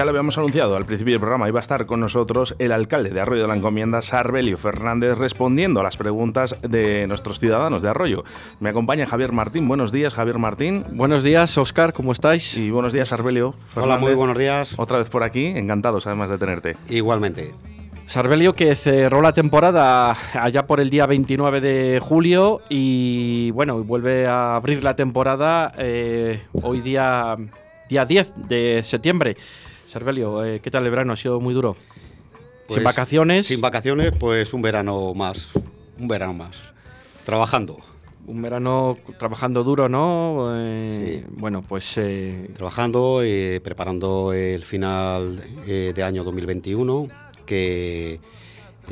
Ya lo habíamos anunciado al principio del programa, iba a estar con nosotros el alcalde de Arroyo de la Encomienda, Sarbelio Fernández, respondiendo a las preguntas de nuestros ciudadanos de Arroyo. Me acompaña Javier Martín. Buenos días, Javier Martín. Buenos días, Oscar, ¿cómo estáis? Y buenos días, Sarbelio. Hola, muy buenos días. Otra vez por aquí, encantados además de tenerte. Igualmente. Sarbelio que cerró la temporada allá por el día 29 de julio y bueno, vuelve a abrir la temporada eh, hoy día, día 10 de septiembre. Sarbelio, eh, ¿qué tal el verano? ¿Ha sido muy duro? sin Pues, vacaciones. Sin vacaciones, pues un verano más. Un verano más. Trabajando. Un verano trabajando duro, ¿no? Eh, Bueno, pues... eh, Trabajando, eh, preparando el final eh, de año 2021, que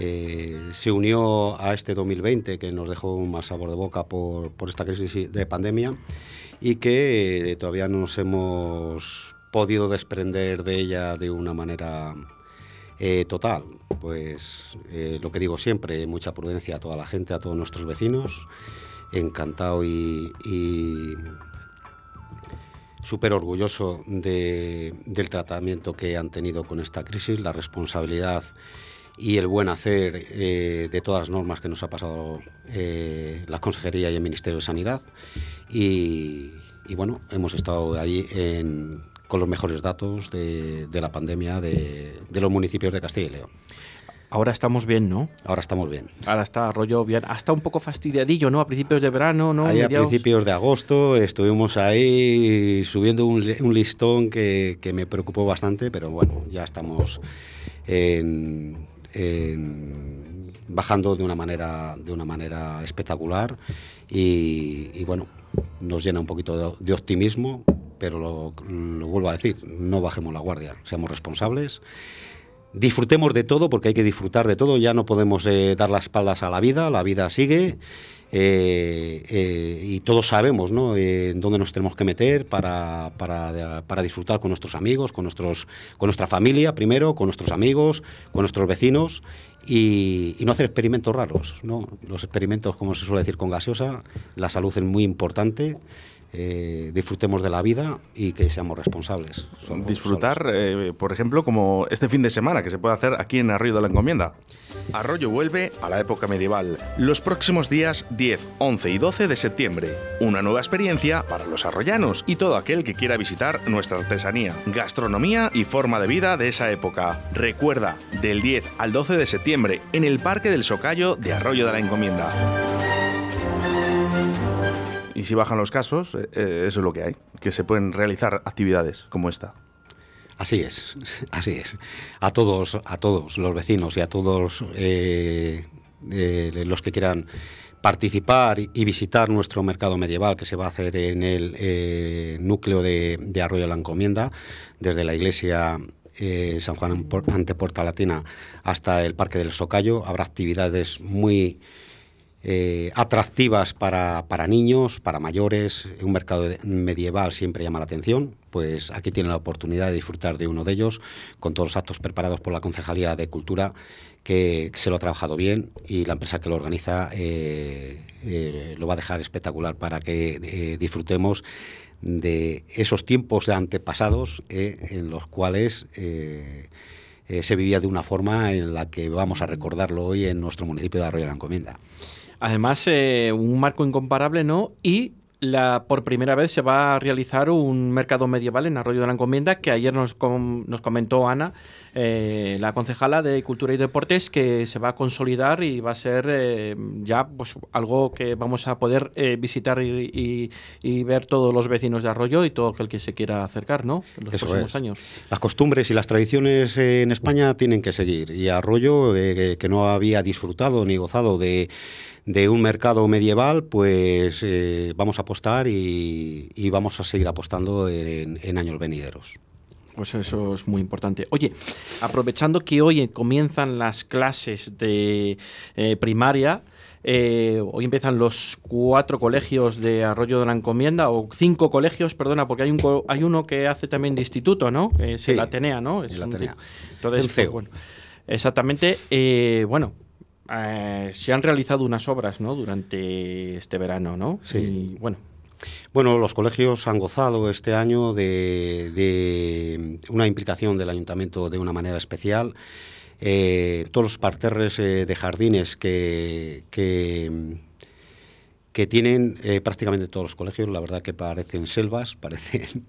eh, se unió a este 2020, que nos dejó un mal sabor de boca por, por esta crisis de pandemia, y que todavía no nos hemos podido desprender de ella de una manera eh, total. Pues eh, lo que digo siempre, mucha prudencia a toda la gente, a todos nuestros vecinos. Encantado y, súper orgulloso de- del tratamiento que han tenido con esta crisis, la responsabilidad y el buen hacer eh, de todas las normas que nos ha pasado eh, la Consejería y el Ministerio de Sanidad. Y, y bueno, hemos estado ahí en- con los mejores datos de, de la pandemia de, de los municipios de Castilla y León. ahora estamos bien, ¿no? Ahora estamos bien. Ahora está rollo bien. Hasta un poco fastidiadillo, ¿no? A principios de verano, ¿no? Ahí a principios de agosto estuvimos ahí subiendo un, li- un listón que, que me preocupó bastante, pero bueno, ya estamos en- en- bajando de una manera de una manera espectacular y, y bueno, nos llena un poquito de, de optimismo, pero lo, vuelvo a decir, no bajemos la guardia, seamos responsables. Disfrutemos de todo, porque hay que disfrutar de todo. Ya no podemos eh, dar las espaldas a la vida, la vida sigue. eh, eh, y todos sabemos ¿no? Eh, en dónde nos tenemos que meter para, para, para disfrutar con nuestros amigos, con, nuestros, con nuestra familia primero, con nuestros amigos, con nuestros vecinos y, y no hacer experimentos raros. ¿no? Los experimentos, como se suele decir con gaseosa, la salud es muy importante. Eh, disfrutemos de la vida y que seamos responsables. Somos Disfrutar, eh, por ejemplo, como este fin de semana que se puede hacer aquí en Arroyo de la Encomienda. Arroyo vuelve a la época medieval. Los próximos días 10, 11 y 12 de septiembre. Una nueva experiencia para los arroyanos y todo aquel que quiera visitar nuestra artesanía, gastronomía y forma de vida de esa época. Recuerda, del 10 al 12 de septiembre, en el Parque del Socayo de Arroyo de la Encomienda. Y si bajan los casos, eh, eh, eso es lo que hay, que se pueden realizar actividades como esta. Así es, así es. A todos, a todos los vecinos y a todos eh, los que quieran participar y visitar nuestro mercado medieval que se va a hacer en el núcleo de, Arroyo de la Encomienda, desde la iglesia San Juan ante Puerta Latina hasta el Parque del Socayo. Habrá actividades muy eh, atractivas para, para niños, para mayores. Un mercado medieval siempre llama la atención. Pues aquí tienen la oportunidad de disfrutar de uno de ellos, con todos los actos preparados por la Concejalía de Cultura, que se lo ha trabajado bien y la empresa que lo organiza eh, eh, lo va a dejar espectacular para que disfrutemos de esos tiempos de antepasados en los cuales se vivía de una forma en la que vamos a recordarlo hoy en nuestro municipio de Arroyo de la Encomienda. Además, eh, un marco incomparable, ¿no? Y la, por primera vez se va a realizar un mercado medieval en Arroyo de la Encomienda, que ayer nos, com- nos comentó Ana, eh, la concejala de Cultura y Deportes, que se va a consolidar y va a ser eh, ya pues algo que vamos a poder eh, visitar y, y- y ver todos los vecinos de Arroyo y todo aquel que se quiera acercar, ¿no? En los Eso próximos es. años. Las costumbres y las tradiciones en España tienen que seguir. Y Arroyo, que no había disfrutado ni gozado de, de un mercado medieval, pues eh, vamos a apostar y, y vamos a seguir apostando en, en años venideros. Pues eso es muy importante. Oye, aprovechando que hoy comienzan las clases de eh, primaria, eh, hoy empiezan los cuatro colegios de Arroyo de la Encomienda, o cinco colegios, perdona, porque hay un hay uno que hace también de instituto, ¿no? Es Sí, el Atenea, ¿no? Es el un Atenea. Entonces, El pues, bueno, exactamente. eh, bueno, eh, se han realizado unas obras, ¿no? Durante este verano, ¿no? Sí. Y, bueno, Bueno, los colegios han gozado este año de, una implicación del ayuntamiento de una manera especial. Eh, todos los parterres eh, de jardines que, que, tienen eh, prácticamente todos los colegios, la verdad que parecen selvas, parecen...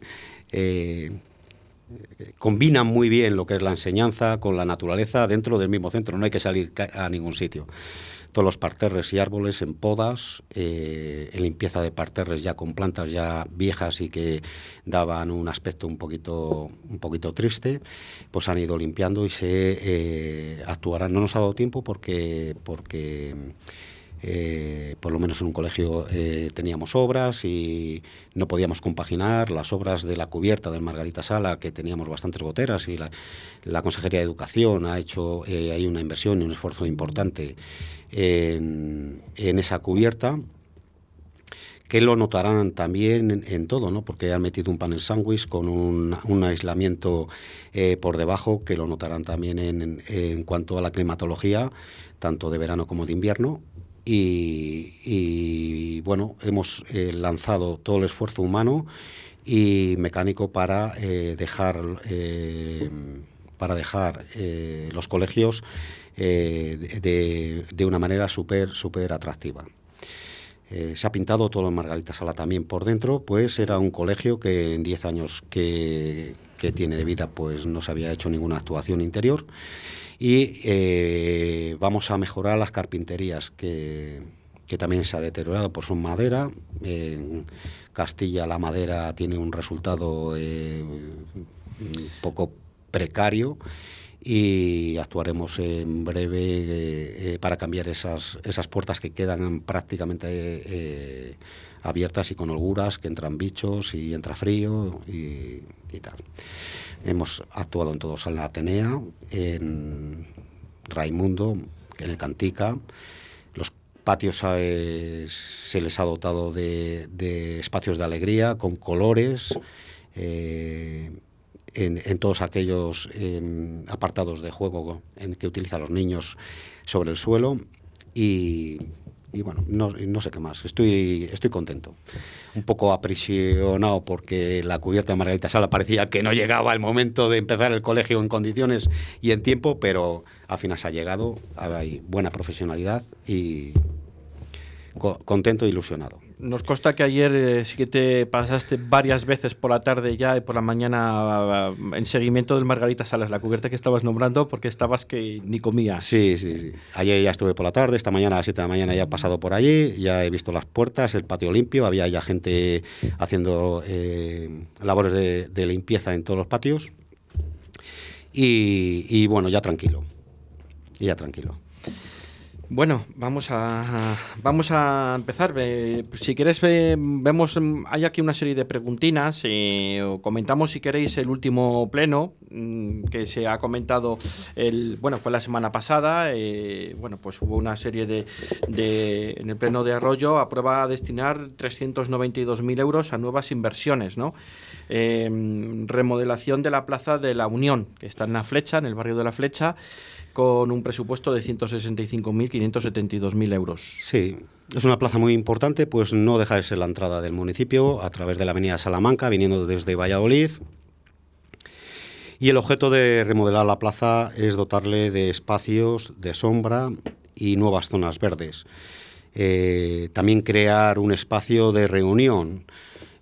combinan muy bien lo que es la enseñanza con la naturaleza dentro del mismo centro, no hay que salir a ningún sitio todos los parterres y árboles en podas, eh, en limpieza de parterres ya con plantas ya viejas y que daban un aspecto un poquito, un poquito triste, pues han ido limpiando y se eh, actuarán. No nos ha dado tiempo porque, porque eh, por lo menos en un colegio eh, teníamos obras y no podíamos compaginar las obras de la cubierta del Margarita Sala, que teníamos bastantes goteras, y la, Consejería de Educación ha hecho eh, ahí una inversión y un esfuerzo importante en, esa cubierta que lo notarán también en, todo, ¿no? porque han metido un panel sándwich con un, aislamiento por debajo, que lo notarán también en, en, cuanto a la climatología, tanto de verano como de invierno, y, bueno, hemos eh, lanzado todo el esfuerzo humano y mecánico para eh, dejar eh, para dejar los colegios de, de, una manera súper súper atractiva. se ha pintado todo en Margarita Sala también por dentro, pues era un colegio que en 10 años que, que tiene de vida pues no se había hecho ninguna actuación interior y eh, vamos a mejorar las carpinterías que, también se ha deteriorado por su madera. En Castilla la madera tiene un resultado eh, un poco precario y actuaremos en breve eh, para cambiar esas, esas puertas que quedan prácticamente abiertas y con holguras, que entran bichos y entra frío y, tal. Hemos actuado en todos, en la Atenea, en Raimundo, en el Cantica. Los patios eh, se les ha dotado de, espacios de alegría, con colores. Eh, en, todos aquellos em, apartados de juego en que utilizan los niños sobre el suelo y, y bueno, no, no, sé qué más. Estoy, estoy contento. Un poco aprisionado porque la cubierta de Margarita Sala parecía que no llegaba el momento de empezar el colegio en condiciones y en tiempo, pero al final se ha llegado. Hay buena profesionalidad y contento e ilusionado. Nos consta que ayer eh, sí que te pasaste varias veces por la tarde ya y por la mañana en seguimiento del Margarita Salas, la cubierta que estabas nombrando, porque estabas que ni comías. Sí, sí, sí. Ayer ya estuve por la tarde, esta mañana a las 7 de la mañana ya he pasado por allí, ya he visto las puertas, el patio limpio, había ya gente haciendo eh, labores de, limpieza en todos los patios. Y bueno, ya tranquilo. Ya tranquilo. Bueno, vamos a, vamos a empezar. si quieres, vemos, hay aquí una serie de preguntinas. Eh, comentamos, si queréis, el último pleno mm, que se ha comentado, el, bueno, fue la semana pasada. Eh, bueno, pues hubo una serie de, de, en el pleno de Arroyo, aprueba destinar 392.000 euros a nuevas inversiones, ¿no? Eh, remodelación de la Plaza de la Unión, que está en la Flecha, en el barrio de la Flecha con un presupuesto de 165.572.000 euros. Sí, es una plaza muy importante, pues no deja de ser la entrada del municipio a través de la avenida Salamanca, viniendo desde Valladolid. Y el objeto de remodelar la plaza es dotarle de espacios de sombra y nuevas zonas verdes. Eh, también crear un espacio de reunión.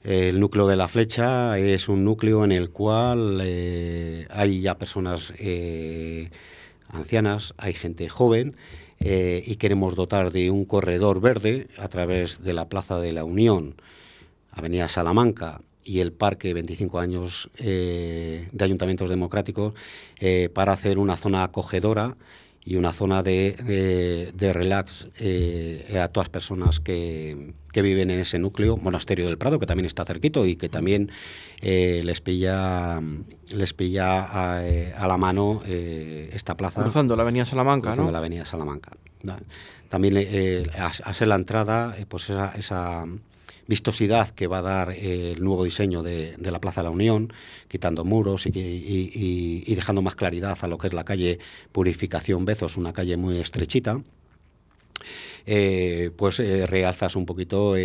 El núcleo de la flecha es un núcleo en el cual eh, hay ya personas eh, ancianas, hay gente joven eh, y queremos dotar de un corredor verde a través de la Plaza de la Unión, Avenida Salamanca y el Parque 25 años eh, de Ayuntamientos Democráticos eh, para hacer una zona acogedora y una zona de, de, relax eh, a todas las personas que, que, viven en ese núcleo, Monasterio del Prado, que también está cerquito y que también eh, les pilla les pilla a, eh, a la mano esta plaza. Cruzando la Avenida Salamanca, cruzando la Avenida Salamanca. También a, a, ser la entrada, pues esa, esa vistosidad que va a dar eh, el nuevo diseño de, la Plaza de la Unión, quitando muros y, dejando más claridad a lo que es la calle Purificación Bezos, una calle muy estrechita. eh, pues eh, realzas un poquito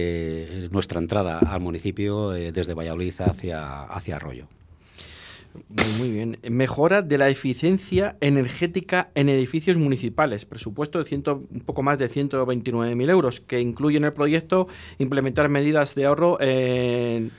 nuestra entrada al municipio desde Valladolid hacia Arroyo. Muy, bien. Mejora de la eficiencia energética en edificios municipales. Presupuesto de ciento, un poco más de 129.000 euros, que incluye en el proyecto implementar medidas de ahorro en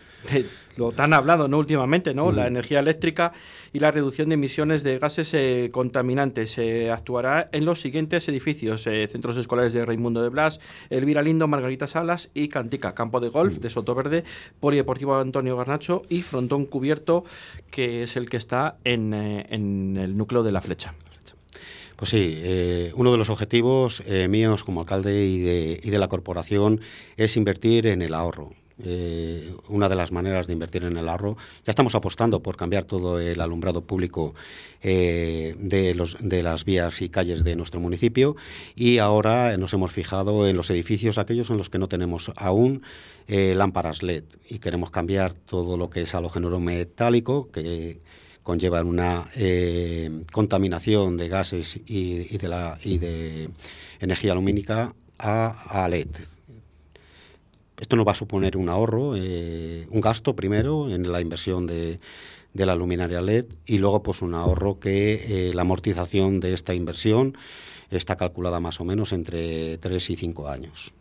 lo tan hablado ¿no? últimamente, ¿no? La energía eléctrica y la reducción de emisiones de gases eh, contaminantes. Se actuará en los siguientes edificios: eh, centros escolares de Raimundo de Blas, Elvira Lindo, Margarita Salas y Cantica, campo de golf mm. de Sotoverde, Polideportivo Antonio Garnacho y frontón cubierto, que es el que está en, eh, en el núcleo de la flecha. Pues sí, uno de los objetivos míos como alcalde y de, y de la corporación es invertir en el ahorro eh, una de las maneras de invertir en el ahorro. Ya estamos apostando por cambiar todo el alumbrado público eh, de, los, de las vías y calles de nuestro municipio. Y ahora nos hemos fijado en los edificios, aquellos en los que no tenemos aún eh, lámparas LED. Y queremos cambiar todo lo que es halogénero metálico que conlleva una contaminación de gases y, de la, y de energía lumínica a LED esto nos va a suponer un ahorro, eh, un gasto primero en la inversión de, la luminaria LED y luego pues un ahorro que eh, la amortización de esta inversión está calculada más o menos entre 3 y 5 años.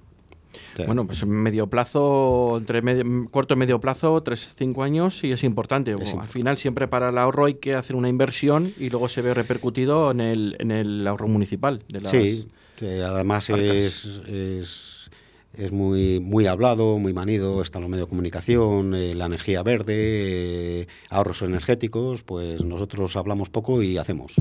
Bueno, pues medio plazo, entre corto y medio plazo, 3 5 años y es importante. al final siempre para el ahorro hay que hacer una inversión y luego se ve repercutido en el, en el ahorro municipal. De las sí, además es es muy, muy hablado, muy manido, está en los medios de comunicación, eh, la energía verde, eh, ahorros energéticos, pues nosotros hablamos poco y hacemos.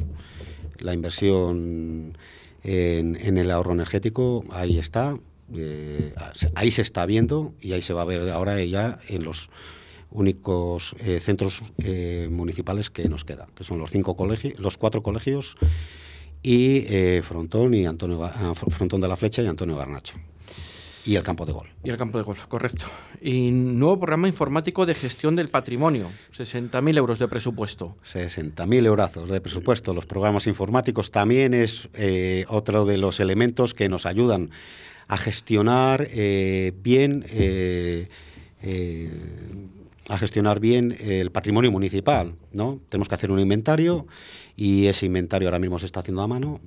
La inversión en, el ahorro energético, ahí está, eh, ahí se está viendo y ahí se va a ver ahora ya en los únicos centros municipales que nos quedan, que son los cinco colegios, los cuatro colegios y Frontón y Antonio Frontón de la Flecha y Antonio Garnacho. Y el campo de golf. Y el campo de golf, correcto. Y nuevo programa informático de gestión del patrimonio, 60.000 euros de presupuesto. 60.000 euros de presupuesto. Los programas informáticos también es eh, otro de los elementos que nos ayudan a gestionar eh, bien eh, a gestionar bien el patrimonio municipal, ¿no? Tenemos que hacer un inventario y ese inventario ahora mismo se está haciendo a mano,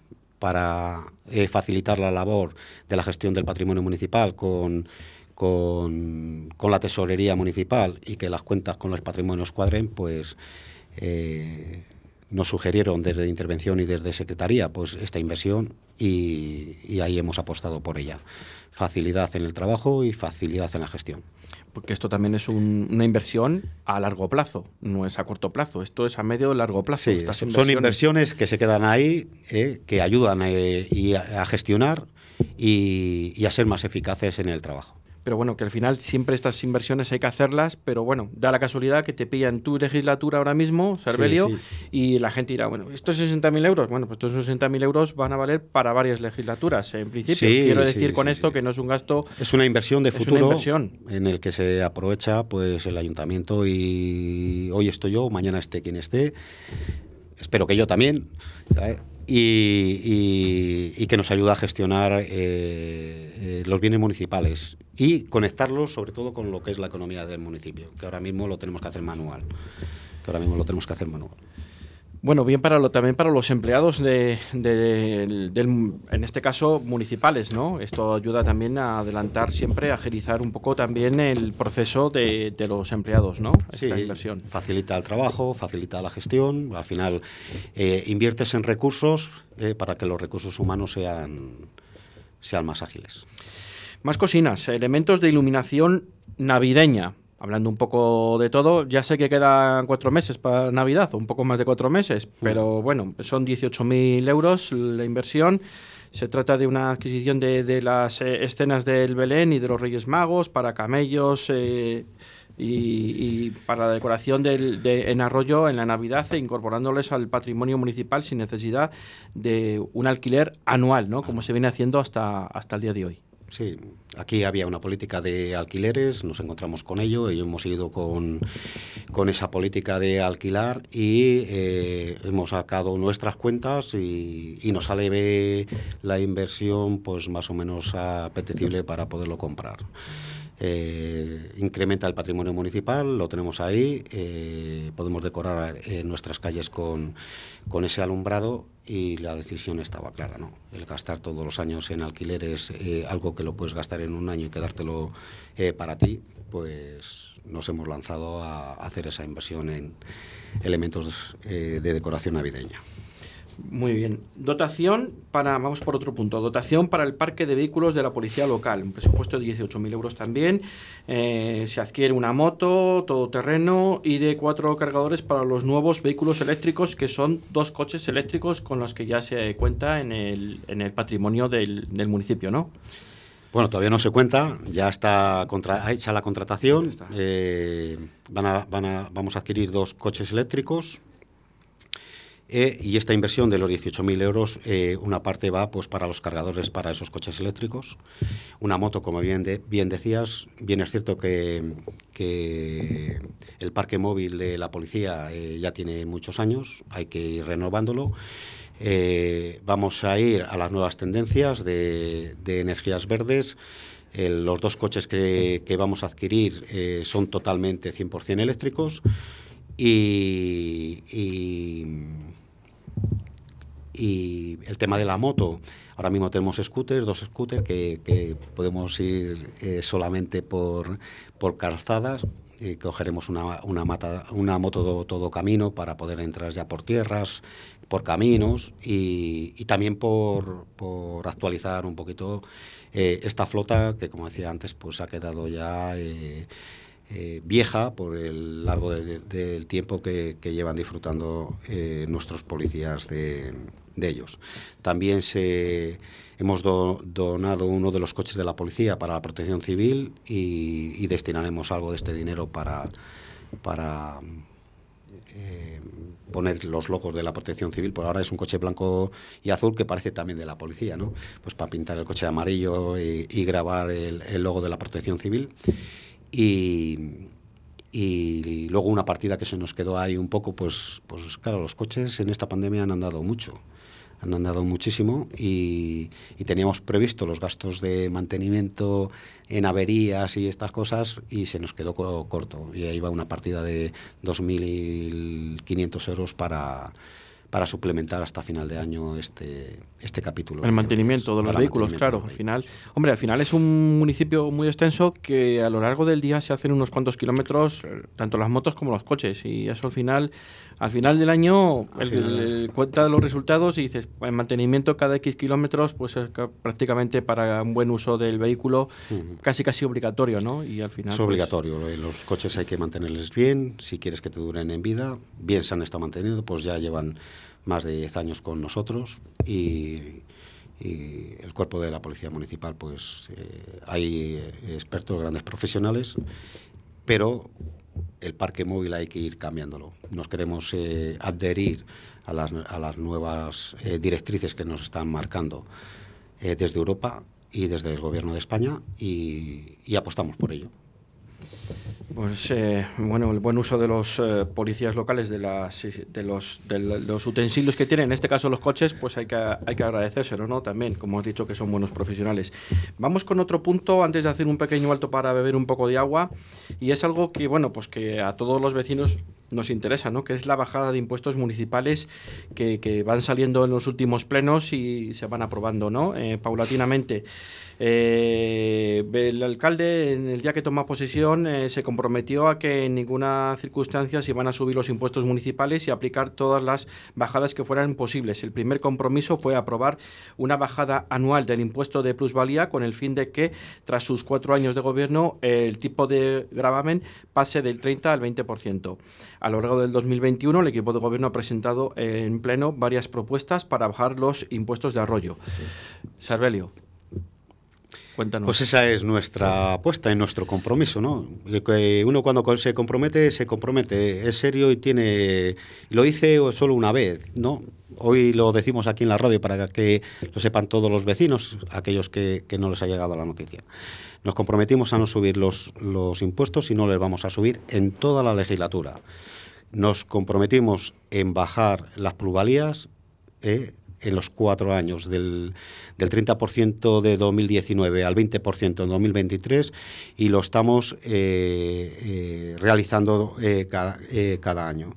para eh, facilitar la labor de la gestión del patrimonio municipal con, con, la tesorería municipal y que las cuentas con los patrimonios cuadren, pues eh, nos sugirieron desde intervención y desde secretaría pues esta inversión y ahí hemos apostado por ella. Facilidad en el trabajo y facilidad en la gestión porque esto también es una inversión a largo plazo, no es a corto plazo, esto es a medio y largo plazo. Sí, son inversiones que se quedan ahí, eh, que ayudan eh, a gestionar y a ser más eficaces en el trabajo pero bueno, que al final siempre estas inversiones hay que hacerlas, pero bueno, da la casualidad que te pillan tu legislatura ahora mismo, Servelio, y la gente dirá, bueno, estos 60.000 euros, bueno, pues estos 60.000 euros van a valer para varias legislaturas, en principio. Quiero decir con esto que no es un gasto... Es una inversión de futuro en el que se aprovecha pues el ayuntamiento y hoy estoy yo, mañana esté quien esté, espero que yo también, ¿sabes? Y, que nos ayuda a gestionar eh, eh, los bienes municipales y conectarlos sobre todo con lo que es la economía del municipio, que ahora mismo lo tenemos que hacer manual. Que ahora mismo lo tenemos que hacer manual. Bueno, bien para lo, también para los empleados de, en este caso, municipales, ¿no? Esto ayuda también a adelantar siempre, a agilizar un poco también el proceso de, los empleados, ¿no? Esta inversión. facilita el trabajo, facilita la gestión, al final eh, inviertes en recursos eh, para que los recursos humanos sean, sean más ágiles. Más cocinas, elementos de iluminación navideña hablando un poco de todo, ya sé que quedan cuatro meses para Navidad, un poco más de cuatro meses, pero bueno, son 18.000 euros la inversión. Se trata de una adquisición de, las eh, escenas del Belén y de los Reyes Magos para camellos eh, y, para la decoración del, de, en Arroyo en la Navidad e incorporándoles al patrimonio municipal sin necesidad de un alquiler anual, ¿no? como se viene haciendo hasta, hasta el día de hoy. Sí. Aquí había una política de alquileres, nos encontramos con ello y hemos ido con, con esa política de alquilar y eh, hemos sacado nuestras cuentas y, y nos sale la inversión pues más o menos apetecible para poderlo comprar. Eh, incrementa el patrimonio municipal, lo tenemos ahí, eh, podemos decorar eh, nuestras calles con, con, ese alumbrado y la decisión estaba clara, ¿no? El gastar todos los años en alquileres, algo que lo puedes gastar en un año y quedártelo para ti, pues nos hemos lanzado a hacer esa inversión en elementos de decoración navideña. Muy bien. Dotación para, vamos por otro punto, dotación para el parque de vehículos de la policía local, un presupuesto de 18.000 euros también. Eh, se adquiere una moto, todoterreno y de cuatro cargadores para los nuevos vehículos eléctricos, que son dos coches eléctricos con los que ya se cuenta en el, en el patrimonio del, del municipio, ¿no? Bueno, todavía no se cuenta, ya está contra, hecha la contratación. Eh, van a, van a, vamos a adquirir dos coches eléctricos, eh, y esta inversión de los 18.000 euros, eh, una parte va pues para los cargadores para esos coches eléctricos. Una moto, como bien, bien decías, bien es cierto que, el parque móvil de la policía eh, ya tiene muchos años, hay que ir renovándolo. vamos a ir a las nuevas tendencias de, energías verdes. los dos coches que, que vamos a adquirir son totalmente 100% eléctricos. Y, el tema de la moto, ahora mismo tenemos scooters, dos scooters que, podemos ir eh, solamente por, por calzadas. Y cogeremos una, una, mata, una moto todo, camino para poder entrar ya por tierras, por caminos y, también por, por, actualizar un poquito eh, esta flota que, como decía antes, pues ha quedado ya eh, vieja por el largo del tiempo que, llevan disfrutando nuestros policías de, ellos. También se, hemos donado uno de los coches de la policía para la protección civil y, destinaremos algo de este dinero para, para eh, poner los logos de la protección civil. Por ahora es un coche blanco y azul que parece también de la policía, ¿no? Pues para pintar el coche de amarillo y, grabar el, el, logo de la protección civil. Y, y luego una partida que se nos quedó ahí un poco, pues, pues claro, los coches en esta pandemia han andado mucho, han andado muchísimo y, teníamos previsto los gastos de mantenimiento en averías y estas cosas y se nos quedó corto. Y ahí va una partida de 2.500 euros para para suplementar hasta final de año este, este capítulo. El mantenimiento de los vehículos, claro. Al final, hombre, al final es un municipio muy extenso que a lo largo del día se hacen unos cuantos kilómetros, tanto las motos como los coches, y eso al final, al final del año, el, cuenta los resultados y dices, el mantenimiento cada X kilómetros, pues es prácticamente para un buen uso del vehículo, casi casi obligatorio, ¿no? Y al final. Es pues obligatorio. Los coches hay que mantenerles bien, si quieres que te duren en vida, bien se han estado manteniendo, pues ya llevan más de 10 años con nosotros y, el cuerpo de la Policía Municipal, pues eh, hay expertos, grandes profesionales, pero el parque móvil hay que ir cambiándolo. Nos queremos eh, adherir a las, a las nuevas eh, directrices que nos están marcando desde Europa y desde el Gobierno de España y apostamos por ello. Pues eh, bueno, el buen uso de los eh, policías locales, de, las, de, los, de los utensilios que tienen, en este caso los coches, pues hay que, hay que agradecérselo, ¿no? También, como has dicho, que son buenos profesionales. Vamos con otro punto antes de hacer un pequeño alto para beber un poco de agua, y es algo que, bueno, pues que a todos los vecinos nos interesa, ¿no? que es la bajada de impuestos municipales que, van saliendo en los últimos plenos y se van aprobando ¿no? Eh, paulatinamente. Eh, el alcalde, en el día que toma posesión, eh, se comprometió a que en ninguna circunstancia se iban a subir los impuestos municipales y aplicar todas las bajadas que fueran posibles. El primer compromiso fue aprobar una bajada anual del impuesto de plusvalía con el fin de que, tras sus cuatro años de gobierno, el tipo de gravamen pase del 30 al 20%. A lo largo del 2021, el equipo de gobierno ha presentado en pleno varias propuestas para bajar los impuestos de arroyo. Sarbelio. Cuéntanos. Pues esa es nuestra apuesta y nuestro compromiso, ¿no? Que uno cuando se compromete, se compromete, es serio y tiene... Lo hice solo una vez, ¿no? Hoy lo decimos aquí en la radio para que lo sepan todos los vecinos, aquellos que, no les ha llegado la noticia. Nos comprometimos a no subir los, los impuestos y no les vamos a subir en toda la legislatura. Nos comprometimos en bajar las plusvalías eh, en los cuatro años, del, del 30% de 2019 al 20% en 2023, y lo estamos eh, eh, realizando cada, cada, año.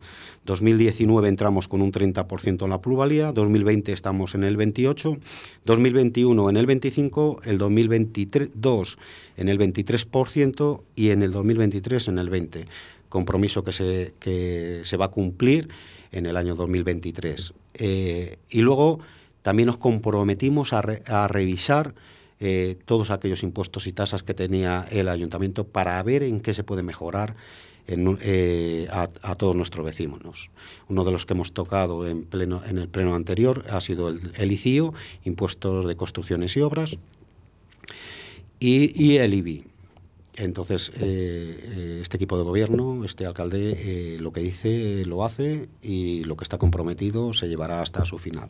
2019 entramos con un 30% en la plusvalía, 2020 estamos en el 28%, 2021 en el 25%, el 2022 en el 23% y en el 2023 en el 20% compromiso que se, que se va a cumplir en el año 2023. Eh, y luego también nos comprometimos a, a revisar eh, todos aquellos impuestos y tasas que tenía el ayuntamiento para ver en qué se puede mejorar en, eh, a, todos nuestros vecinos. Uno de los que hemos tocado en, pleno, en el pleno anterior ha sido el, el ICIO, Impuestos de Construcciones y Obras, y, y el IBI. Entonces, eh, eh, este equipo de gobierno, este alcalde, eh, lo que dice lo hace y lo que está comprometido se llevará hasta su final.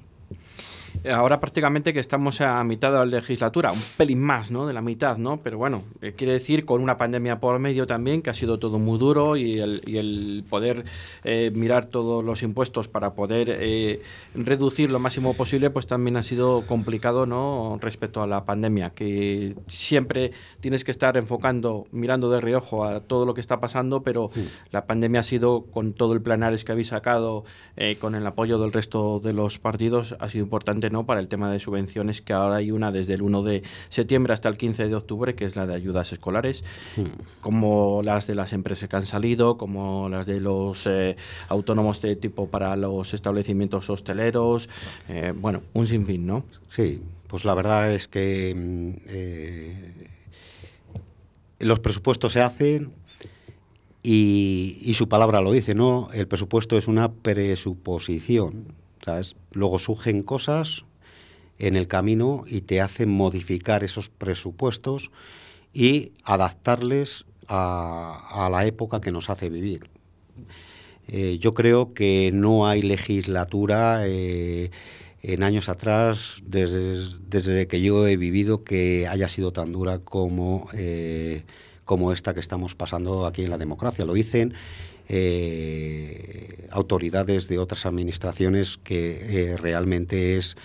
Ahora prácticamente que estamos a mitad de la legislatura, un pelín más, ¿no? De la mitad, ¿no? Pero bueno, eh, quiere decir con una pandemia por medio también, que ha sido todo muy duro y el, y el poder eh, mirar todos los impuestos para poder eh, reducir lo máximo posible, pues también ha sido complicado, ¿no? Respecto a la pandemia, que siempre tienes que estar enfocando, mirando de reojo a todo lo que está pasando, pero la pandemia ha sido, con todo el planares que habéis sacado, con el apoyo del resto de los partidos, ha sido importante ¿no? para el tema de subvenciones, que ahora hay una desde el 1 de septiembre hasta el 15 de octubre, que es la de ayudas escolares, hmm. como las de las empresas que han salido, como las de los eh, autónomos de tipo para los establecimientos hosteleros, eh, bueno, un sinfín, ¿no? Sí, pues la verdad es que mm, eh, los presupuestos se hacen, y, y, su palabra lo dice, ¿no? El presupuesto es una presuposición. Luego surgen cosas en el camino y te hacen modificar esos presupuestos y adaptarles a, la época que nos hace vivir. Eh, yo creo que no hay legislatura eh, en años atrás, desde, desde, que yo he vivido, que haya sido tan dura como, eh, como esta que estamos pasando aquí en la democracia. Lo dicen eh, autoridades de otras administraciones que eh, realmente es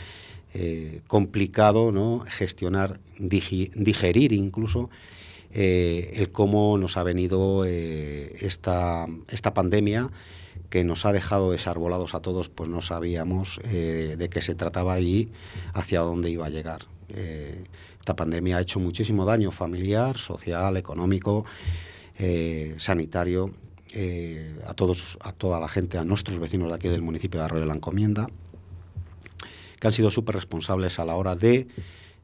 eh, complicado gestionar, digerir incluso el cómo nos ha venido esta, esta pandemia que nos ha dejado desarbolados a todos, pues no sabíamos de qué se trataba y hacia dónde iba a llegar. Esta pandemia ha hecho muchísimo daño familiar, social, económico, sanitario eh, a todos, a toda la gente, a nuestros vecinos de aquí del municipio de Arroyo de la Encomienda, que han sido súper responsables a la hora de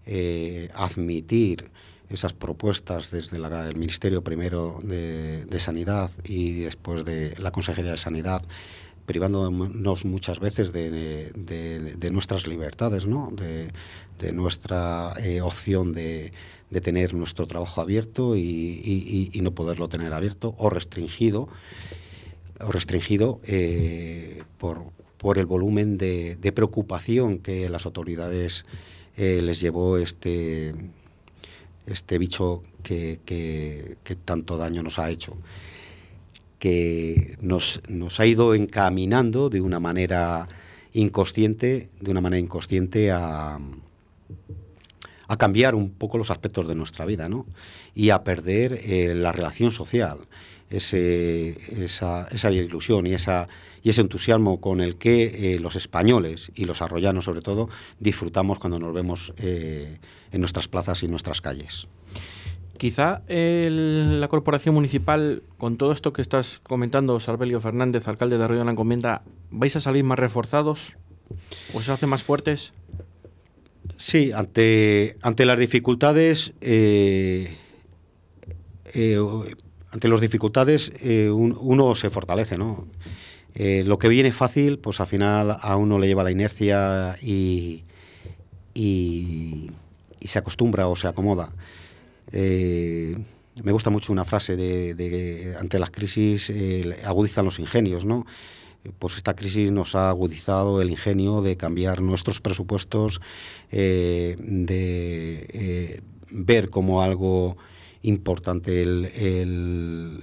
eh, admitir esas propuestas desde el Ministerio primero de, Sanidad y después de la Consejería de Sanidad, privándonos muchas veces de, nuestras libertades, ¿no? de, nuestra eh, opción de, de tener nuestro trabajo abierto y, no poderlo tener abierto o restringido o restringido eh, por, por, el volumen de, preocupación que las autoridades eh, les llevó este, este bicho que, que, tanto daño nos ha hecho, que nos, nos ha ido encaminando de una manera inconsciente, de una manera inconsciente a a cambiar un poco los aspectos de nuestra vida ¿no? y a perder eh, la relación social, esa, esa, ilusión y, esa, y ese entusiasmo con el que eh, los españoles y los arroyanos sobre todo disfrutamos cuando nos vemos eh, en nuestras plazas y nuestras calles. Quizá la corporación municipal, con todo esto que estás comentando, Sarbelio Fernández, alcalde de Arroyo de la Encomienda, ¿vais a salir más reforzados? ¿O se hace más fuertes? Sí, ante, ante las dificultades, eh, eh, ante dificultades eh, uno se fortalece, ¿no? lo que viene fácil, pues al final a uno le lleva la inercia y, y se acostumbra o se acomoda. Eh, me gusta mucho una frase de, ante las crisis agudizan los ingenios, ¿no? Pues esta crisis nos ha agudizado el ingenio de cambiar nuestros presupuestos, de ver como algo importante el,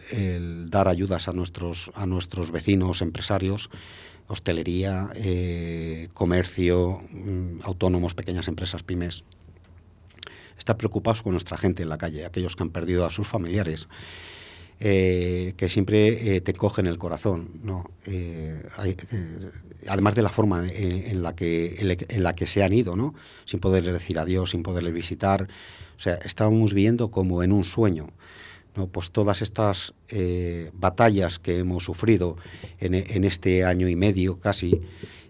dar ayudas a nuestros, a nuestros vecinos empresarios, hostelería, eh, comercio, mm, autónomos, pequeñas empresas, pymes. Está preocupados con nuestra gente en la calle, aquellos que han perdido a sus familiares. Eh, que siempre eh, te cogen el corazón, ¿no? además de la forma en, la que, en, la que se han ido, ¿no? sin poderles decir adiós, sin poderles visitar, o sea, estábamos viviendo como en un sueño. ¿no? Pues todas estas eh, batallas que hemos sufrido en, este año y medio casi,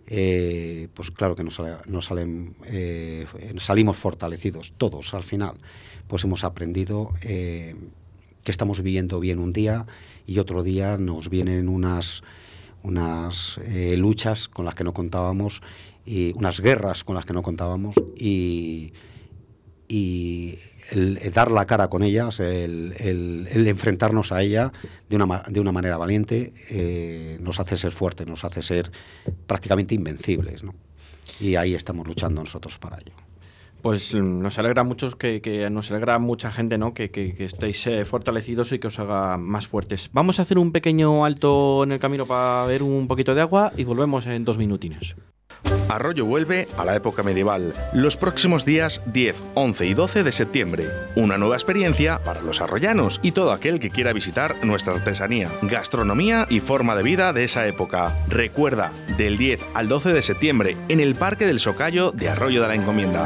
eh, pues claro que nos, salen, eh, salimos fortalecidos, todos al final. Pues hemos aprendido que estamos viviendo bien un día y otro día nos vienen unas, unas luchas con las que no contábamos y unas guerras con las que no contábamos y y el, dar la cara con ellas, el, enfrentarnos a ella de una, de una manera valiente, eh, nos hace ser fuertes, nos hace ser prácticamente invencibles. ¿no? Y ahí estamos luchando nosotros para ello. Pues nos alegra mucho que, que nos alegra mucha gente, ¿no? Que, que, que estéis eh, fortalecidos y que os haga más fuertes. Vamos a hacer un pequeño alto en el camino para ver un poquito de agua y volvemos en dos minutines. Arroyo vuelve a la época medieval, los próximos días 10, 11 y 12 de septiembre. Una nueva experiencia para los arroyanos y todo aquel que quiera visitar nuestra artesanía, gastronomía y forma de vida de esa época. Recuerda, del 10 al 12 de septiembre, en el Parque del Socayo de Arroyo de la Encomienda.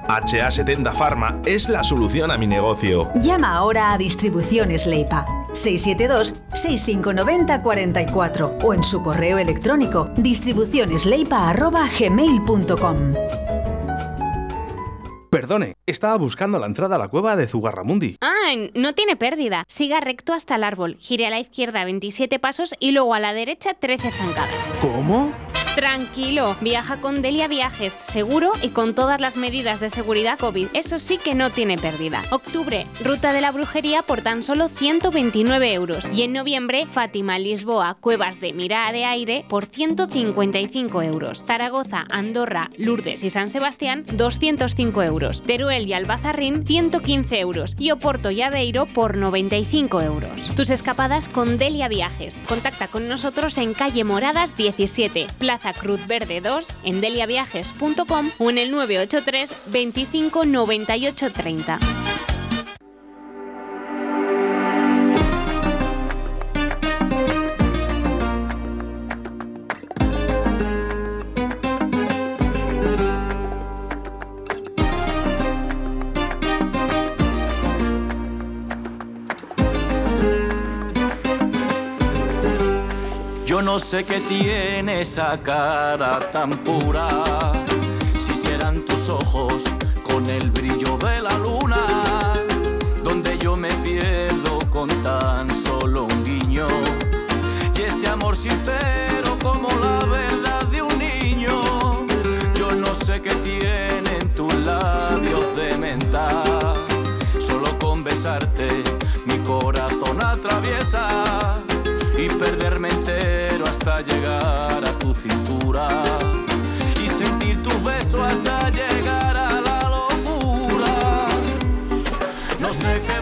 HA70 Pharma es la solución a mi negocio. Llama ahora a Distribuciones Leipa 672 6590 44 o en su correo electrónico distribucionesleipa.gmail.com. Perdone, estaba buscando la entrada a la cueva de Zugarramundi. Ah, no tiene pérdida. Siga recto hasta el árbol, gire a la izquierda 27 pasos y luego a la derecha 13 zancadas. ¿Cómo? Tranquilo, viaja con Delia Viajes, seguro y con todas las medidas de seguridad COVID. Eso sí que no tiene pérdida. Octubre, ruta de la brujería por tan solo 129 euros. Y en noviembre, Fátima, Lisboa, Cuevas de Mirada de Aire por 155 euros. Zaragoza, Andorra, Lourdes y San Sebastián, 205 euros. Teruel y Albazarrín, 115 euros. Y Oporto y Aveiro por 95 euros. Tus escapadas con Delia Viajes. Contacta con nosotros en calle Moradas 17, Plaza Cruz Verde 2 en deliaviajes.com o en el 983 25 98 30. No sé qué tiene esa cara tan pura. Si serán tus ojos con el brillo de la luna, donde yo me pierdo con tan solo un guiño. Y este amor sincero como la verdad de un niño. Yo no sé qué tienen tus labios de menta. Solo con besarte mi corazón atraviesa y perderme entero hasta llegar a tu cintura y sentir tu beso hasta llegar a la locura. No sé qué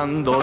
que cuando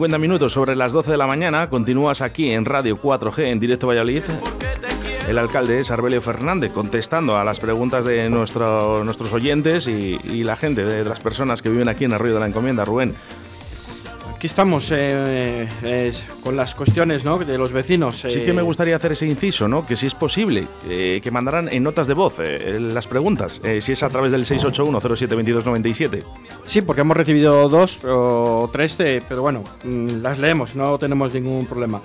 50 minutos sobre las 12 de la mañana, continúas aquí en Radio 4G en directo Valladolid. El alcalde es Arbelio Fernández, contestando a las preguntas de nuestro- nuestros oyentes y, y la gente, de, las personas que viven aquí en Arroyo de la Encomienda. Rubén, Aquí estamos eh, eh, con las cuestiones ¿no? de los vecinos. sí eh, que me gustaría hacer ese inciso, ¿no? Que si es posible, eh, que mandaran en notas de voz eh, las preguntas, eh, si es a través del 681-07-2297. Sí, porque hemos recibido dos o tres, eh, pero bueno, mm, las leemos, no tenemos ningún problema.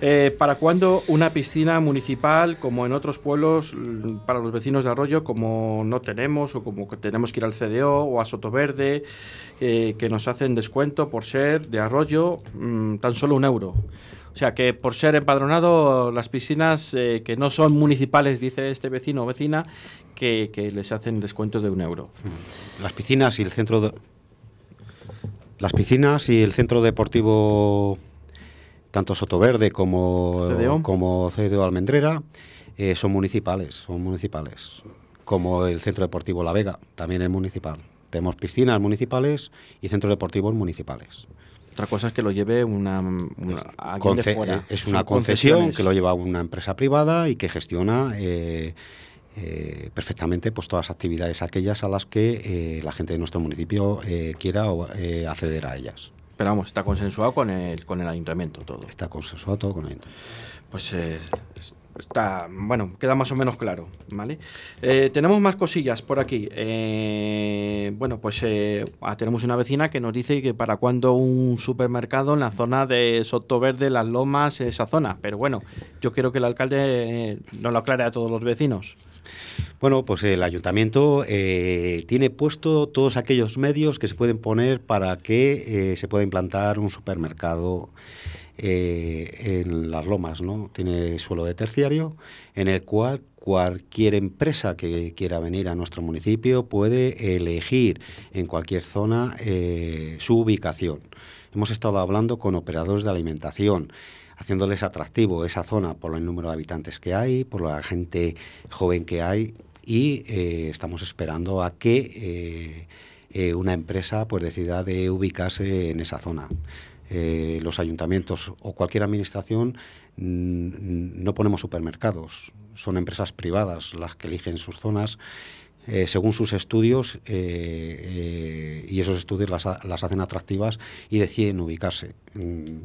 Eh, ¿Para cuándo una piscina municipal, como en otros pueblos, mm, para los vecinos de Arroyo, como no tenemos, o como tenemos que ir al CDO o a Sotoverde, eh, que nos hacen descuento por ser de Arroyo mm, tan solo un euro? O sea que por ser empadronado, las piscinas eh, que no son municipales, dice este vecino o vecina, que, les hacen descuento de un euro. Las piscinas y el centro de- las piscinas y el centro deportivo tanto Sotoverde como CDO. como CDO Almendrera eh, son municipales, son municipales. Como el centro deportivo La Vega también es municipal. Tenemos piscinas municipales y centros deportivos municipales. Otra cosa es que lo lleve una, una de fuera. es una concesión que lo lleva una empresa privada y que gestiona eh, eh, perfectamente pues todas las actividades aquellas a las que eh, la gente de nuestro municipio quiera acceder a ellas. Pero vamos, está consensuado con el, con el ayuntamiento todo. Está consensuado todo con el Pues eh, está, bueno, queda más o menos claro, ¿vale? Eh, tenemos más cosillas por aquí. Eh, bueno, pues eh, ah, tenemos una vecina que nos dice que para cuándo un supermercado en la zona de Soto Verde, Las Lomas, esa zona. Pero bueno, yo quiero que el alcalde nos lo aclare a todos los vecinos. Bueno, pues el ayuntamiento tiene puesto todos aquellos medios que se pueden poner para que se pueda implantar un supermercado eh, en las lomas, ¿no? Tiene suelo de terciario en el cual cualquier empresa que quiera venir a nuestro municipio puede elegir en cualquier zona eh, su ubicación. Hemos estado hablando con operadores de alimentación, haciéndoles atractivo esa zona por el número de habitantes que hay, por la gente joven que hay y eh, estamos esperando a que una empresa pues decida de ubicarse en esa zona. Eh, los ayuntamientos o cualquier administración mm, no ponemos supermercados, son empresas privadas las que eligen sus zonas eh, según sus estudios eh, y esos estudios las, las hacen atractivas y deciden ubicarse. Mm,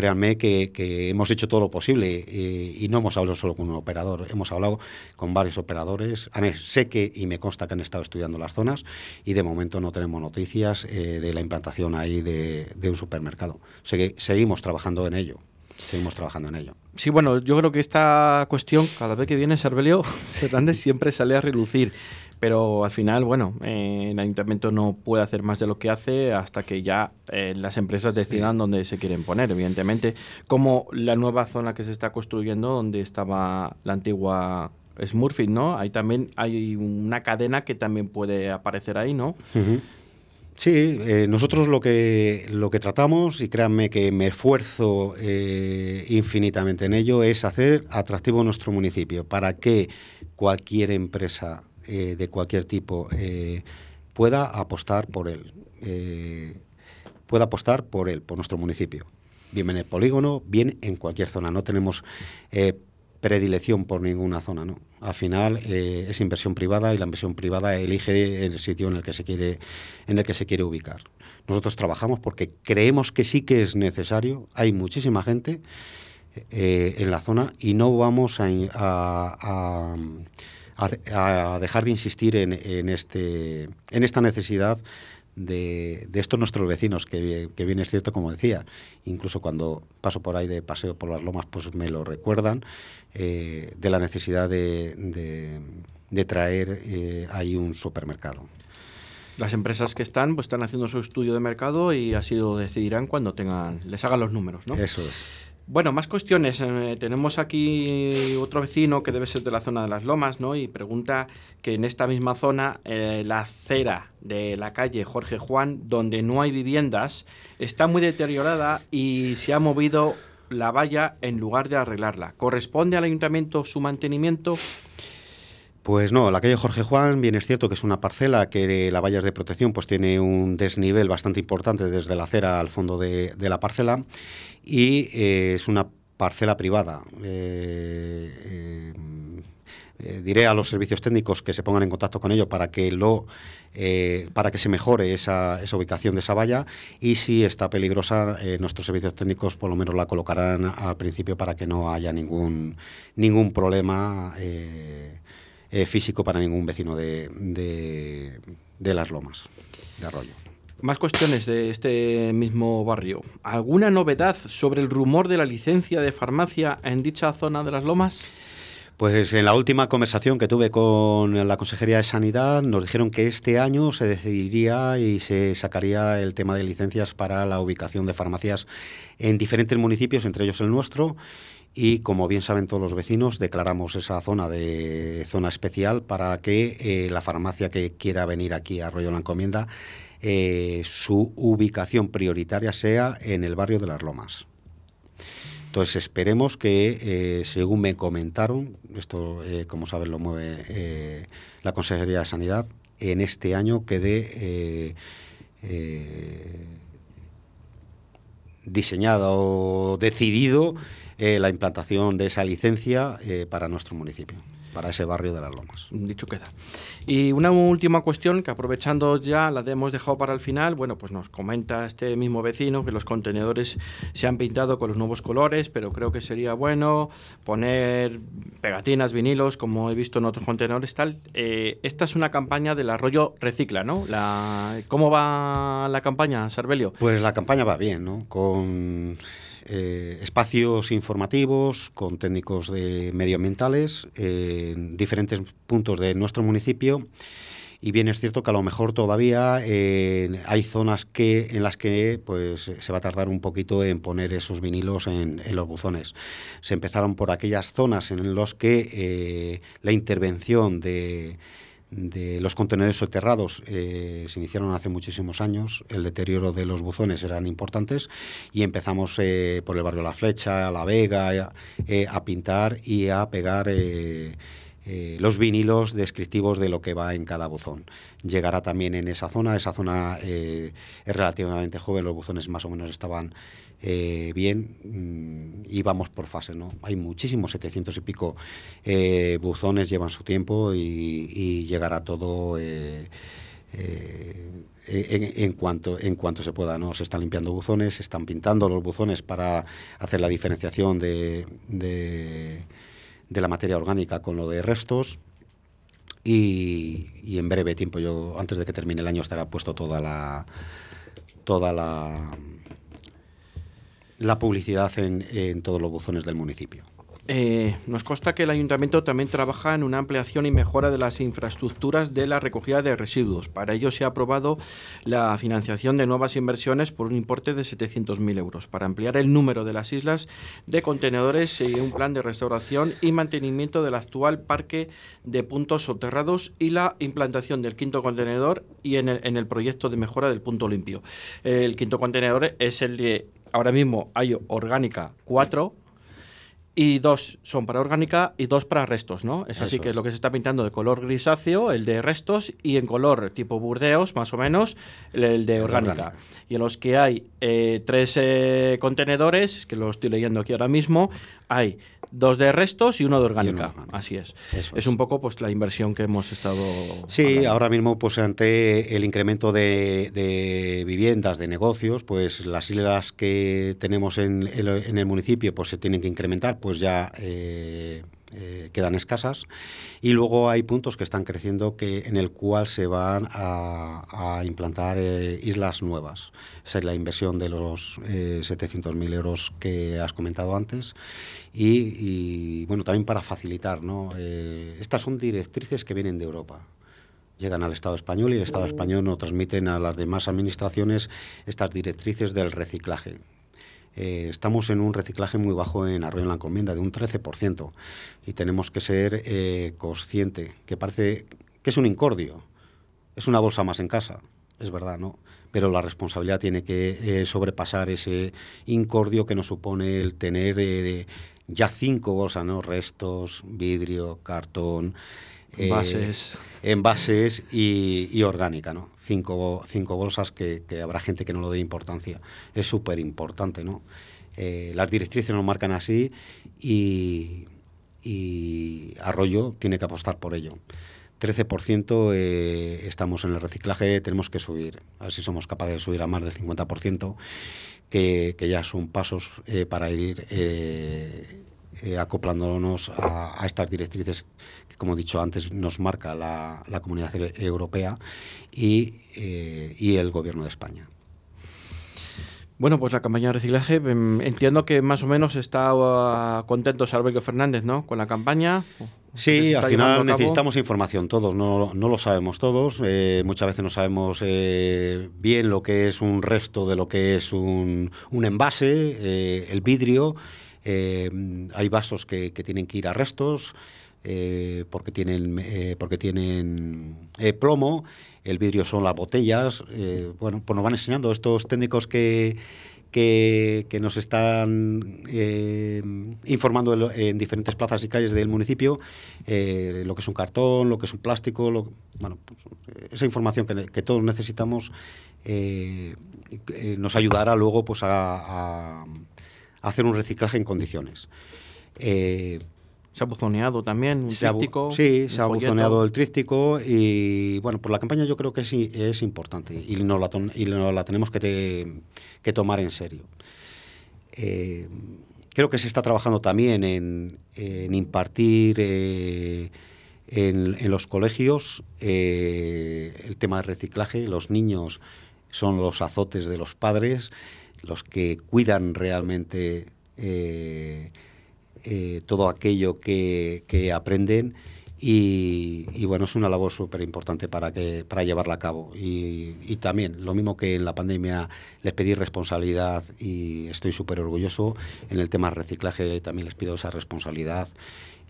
créanme que, que hemos hecho todo lo posible eh, y no hemos hablado solo con un operador, hemos hablado con varios operadores. Sé que y me consta que han estado estudiando las zonas y de momento no tenemos noticias eh, de la implantación ahí de, de un supermercado. Segui- seguimos trabajando en ello. Seguimos trabajando en ello. Sí, bueno, yo creo que esta cuestión, cada vez que viene Sarbelio Fernández siempre sale a relucir. Pero al final, bueno, eh, el ayuntamiento no puede hacer más de lo que hace hasta que ya eh, las empresas decidan dónde se quieren poner, evidentemente. Como la nueva zona que se está construyendo, donde estaba la antigua Smurfit, ¿no? Ahí también hay una cadena que también puede aparecer ahí, ¿no? Sí, eh, nosotros lo que, lo que tratamos, y créanme que me esfuerzo eh, infinitamente en ello, es hacer atractivo nuestro municipio para que cualquier empresa eh, de cualquier tipo eh, pueda apostar por él. Eh, pueda apostar por él, por nuestro municipio. Bien en el polígono, bien en cualquier zona. No tenemos predilección por ninguna zona, ¿no? Al final es inversión privada y la inversión privada elige el sitio en el que se quiere, en el que se quiere ubicar. Nosotros trabajamos porque creemos que sí que es necesario. Hay muchísima gente en la zona y no vamos a, a, dejar de insistir en, en, este, en esta necesidad de, estos nuestros vecinos, que, bien es cierto, como decía, incluso cuando paso por ahí de paseo por las lomas, pues me lo recuerdan, eh, de la necesidad de, de, traer eh, ahí un supermercado. Las empresas que están, pues están haciendo su estudio de mercado y así lo decidirán cuando tengan, les hagan los números, ¿no? Eso es. Bueno, más cuestiones. Eh, tenemos aquí otro vecino que debe ser de la zona de las Lomas, ¿no? Y pregunta que en esta misma zona, eh, la acera de la calle Jorge Juan, donde no hay viviendas, está muy deteriorada y se ha movido la valla en lugar de arreglarla. ¿Corresponde al ayuntamiento su mantenimiento? Pues no, la calle Jorge Juan, bien es cierto que es una parcela que la vallas de protección pues tiene un desnivel bastante importante desde la acera al fondo de, la parcela y eh, es una parcela privada. Eh, eh, diré a los servicios técnicos que se pongan en contacto con ello para que lo para que se mejore esa, esa, ubicación de esa valla y si está peligrosa nuestros servicios técnicos por lo menos la colocarán al principio para que no haya ningún ningún problema eh, físico para ningún vecino de, de, las lomas de Arroyo. Más cuestiones de este mismo barrio. ¿Alguna novedad sobre el rumor de la licencia de farmacia en dicha zona de las lomas? Pues en la última conversación que tuve con la Consejería de Sanidad nos dijeron que este año se decidiría y se sacaría el tema de licencias para la ubicación de farmacias en diferentes municipios, entre ellos el nuestro, y como bien saben todos los vecinos, declaramos esa zona de zona especial para que eh, la farmacia que quiera venir aquí a Arroyo la Encomienda, eh, su ubicación prioritaria sea en el barrio de las Lomas. Entonces esperemos que, eh, según me comentaron, esto como saben lo mueve la Consejería de Sanidad, en este año quede diseñado o decidido eh, la implantación de esa licencia eh, para nuestro municipio para ese barrio de las Lomas. Dicho queda. Y una última cuestión que aprovechando ya la hemos dejado para el final, bueno, pues nos comenta este mismo vecino que los contenedores se han pintado con los nuevos colores, pero creo que sería bueno poner pegatinas, vinilos, como he visto en otros contenedores, tal. Eh, esta es una campaña del arroyo Recicla, ¿no? La, ¿Cómo va la campaña, Sarbelio? Pues la campaña va bien, ¿no? Con eh, espacios informativos con técnicos de medioambientales en diferentes puntos de nuestro municipio. Y bien es cierto que a lo mejor todavía hay zonas que en las que pues se va a tardar un poquito en poner esos vinilos en, los buzones. Se empezaron por aquellas zonas en las que eh, la intervención de de los contenedores soterrados eh, se iniciaron hace muchísimos años, el deterioro de los buzones eran importantes y empezamos eh, por el barrio La Flecha, La Vega, eh, a pintar y a pegar los vinilos descriptivos de lo que va en cada buzón. Llegará también en esa zona, esa zona es relativamente joven, los buzones más o menos estaban eh, bien mm, y vamos por fases. ¿no? Hay muchísimos, 700 y pico eh, buzones, llevan su tiempo y, llegará todo eh, en, cuanto, en cuanto se pueda. ¿no? Se están limpiando buzones, se están pintando los buzones para hacer la diferenciación de, de, la materia orgánica con lo de restos. Y, y, en breve tiempo, yo antes de que termine el año estará puesto toda la toda la la publicidad en, todos los buzones del municipio. Eh, nos consta que el ayuntamiento también trabaja en una ampliación y mejora de las infraestructuras de la recogida de residuos. Para ello se ha aprobado la financiación de nuevas inversiones por un importe de 700.000 euros para ampliar el número de las islas de contenedores y un plan de restauración y mantenimiento del actual parque de puntos soterrados y la implantación del quinto contenedor y en el, proyecto de mejora del punto limpio. El quinto contenedor es el de ahora mismo hay orgánica 4 y dos son para orgánica y dos para restos, ¿no? Es así que es. lo que se está pintando de color grisáceo, el de restos, y en color tipo burdeos, más o menos, el, el de orgánica. orgánica. Y en los que hay eh, tres eh, contenedores, es que lo estoy leyendo aquí ahora mismo, hay dos de restos y uno de orgánica. orgánica. Así es. Eso es. un poco pues la inversión que hemos estado. Sí, hablando. ahora mismo, pues ante el incremento de, de viviendas, de negocios, pues las islas que tenemos en, el- en el municipio, pues se tienen que incrementar, pues ya eh, eh, quedan escasas. Y luego hay puntos que están creciendo que en el cual se van a, a implantar eh, islas nuevas. Esa es la inversión de los eh, 700.000 euros que has comentado antes. Y, y, bueno, también para facilitar, ¿no? Eh, estas son directrices que vienen de Europa llegan al Estado español y el Estado español nos transmiten a las demás administraciones estas directrices del reciclaje. Eh, estamos en un reciclaje muy bajo en Arroyo en la Encomienda, de un 13%, y tenemos que ser eh, consciente, que parece que es un incordio, es una bolsa más en casa, es verdad, ¿no? Pero la responsabilidad tiene que eh, sobrepasar ese incordio que nos supone el tener eh, ya cinco bolsas, ¿no? Restos, vidrio, cartón, eh, Envases. envases y, y orgánica, ¿no? Cinco, cinco bolsas que, que habrá gente que no lo dé importancia. Es súper importante, ¿no? Eh, las directrices nos marcan así y, y Arroyo tiene que apostar por ello. 13% eh, estamos en el reciclaje, tenemos que subir, a ver si somos capaces de subir a más del 50%, que, que ya son pasos eh, para ir eh, acoplándonos a, a estas directrices que, como he dicho antes, nos marca la, la Comunidad E- Europea y, eh, y el Gobierno de España. Bueno, pues la campaña de reciclaje, em, entiendo que más o menos está ah, contento Salverio Fernández, ¿no? Con la campaña. Sí, al final necesitamos información todos, no, no lo sabemos todos, eh, muchas veces no sabemos eh, bien lo que es un resto de lo que es un, un envase, eh, el vidrio, eh, hay vasos que, tienen que ir a restos eh, porque tienen, eh, porque tienen plomo, el vidrio son las botellas, bueno, pues nos van enseñando estos técnicos que, que, nos están informando en, diferentes plazas y calles del municipio lo que es un cartón, lo que es un plástico, lo- bueno, pues, esa información que, todos necesitamos nos ayudará luego pues a hacer un reciclaje en condiciones. Eh, Se ha buzoneado también, un se tríptico, sí, un se ha folleto. buzoneado el tríptico y bueno, pues la campaña yo creo que sí es importante y nos la, ton- y nos la tenemos que, te- que tomar en serio. Eh, creo que se está trabajando también en, en impartir eh, en, en los colegios eh, el tema de reciclaje. Los niños son los azotes de los padres, los que cuidan realmente eh, eh, todo aquello que, que aprenden y, bueno, es una labor súper importante para, para llevarla a cabo. Y, y también, lo mismo que en la pandemia les pedí responsabilidad y estoy súper orgulloso, en el tema reciclaje también les pido esa responsabilidad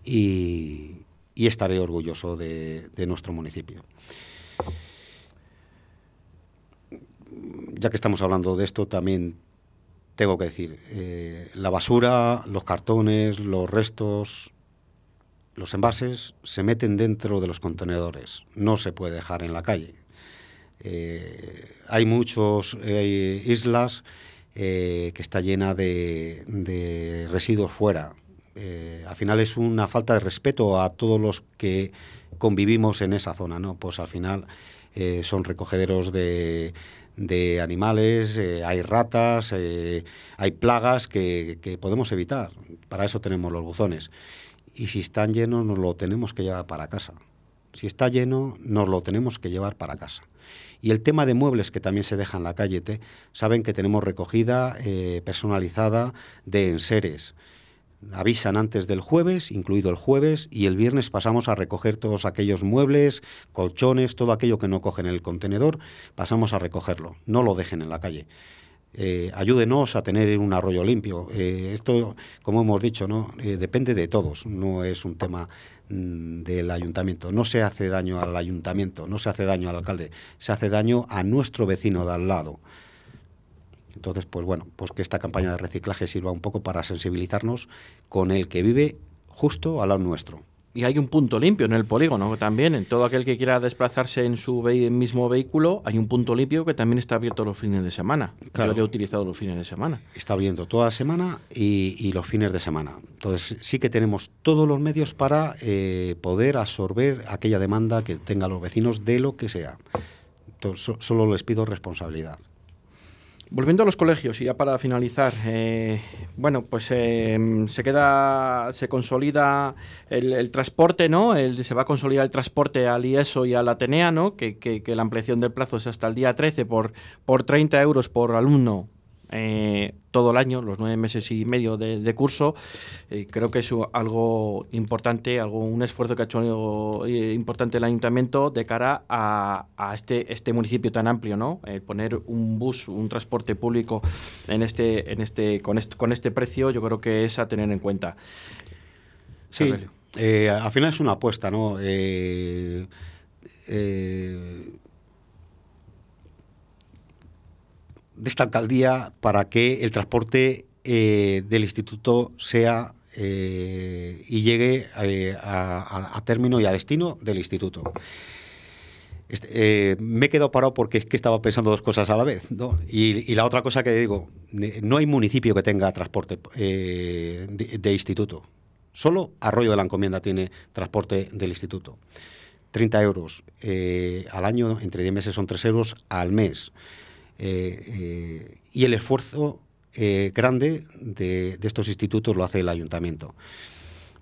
y, y estaré orgulloso de, de nuestro municipio. Ya que estamos hablando de esto, también tengo que decir, eh, la basura, los cartones, los restos, los envases se meten dentro de los contenedores, no se puede dejar en la calle. Eh, hay muchas islas eh, que está llena de, de residuos fuera. Al final es una falta de respeto a todos los que convivimos en esa zona, ¿no? Pues al final son recogederos de, de animales, eh, hay ratas, eh, hay plagas que, que, podemos evitar. Para eso tenemos los buzones. Y si están llenos, nos lo tenemos que llevar para casa. Si está lleno, nos lo tenemos que llevar para casa. Y el tema de muebles que también se deja en la calle, te, saben que tenemos recogida eh, personalizada de enseres. Avisan antes del jueves, incluido el jueves, y el viernes pasamos a recoger todos aquellos muebles, colchones, todo aquello que no cogen en el contenedor, pasamos a recogerlo. No lo dejen en la calle. Eh, ayúdenos a tener un arroyo limpio. Eh, esto, como hemos dicho, ¿no? Eh, depende de todos, no es un tema mm, del ayuntamiento. No se hace daño al ayuntamiento, no se hace daño al alcalde, se hace daño a nuestro vecino de al lado. Entonces, pues bueno, pues que esta campaña de reciclaje sirva un poco para sensibilizarnos con el que vive justo al lado nuestro. Y hay un punto limpio en el polígono también. En todo aquel que quiera desplazarse en su mismo vehículo, hay un punto limpio que también está abierto los fines de semana. Claro. Yo lo he utilizado los fines de semana. Está abierto toda la semana y, los fines de semana. Entonces sí que tenemos todos los medios para eh, poder absorber aquella demanda que tengan los vecinos de lo que sea. Entonces, solo les pido responsabilidad. Volviendo a los colegios y ya para finalizar, eh, bueno, pues eh, se queda, se consolida el, transporte, ¿no? se va a consolidar el transporte al IESO y al Atenea, ¿no? Que, que, que, la ampliación del plazo es hasta el día 13 por, por 30 euros por alumno eh, todo el año, los nueve meses y medio de, curso. Eh, creo que es algo importante, algo un esfuerzo que ha hecho eh, importante el ayuntamiento de cara a, este, este municipio tan amplio, ¿no? poner un bus, un transporte público en este, en este, con este, con este precio, yo creo que es a tener en cuenta. Sí, al final es una apuesta, ¿no? De esta alcaldía para que el transporte eh, del instituto sea eh, y llegue eh, a, término y a destino del instituto. Este, me he quedado parado porque es que estaba pensando dos cosas a la vez. Y, la otra cosa que digo, no hay municipio que tenga transporte de, instituto. Solo Arroyo de la Encomienda tiene transporte del instituto. 30 euros al año, entre 10 meses son 3 euros al mes. Eh, eh, y el esfuerzo eh, grande de, estos institutos lo hace el ayuntamiento.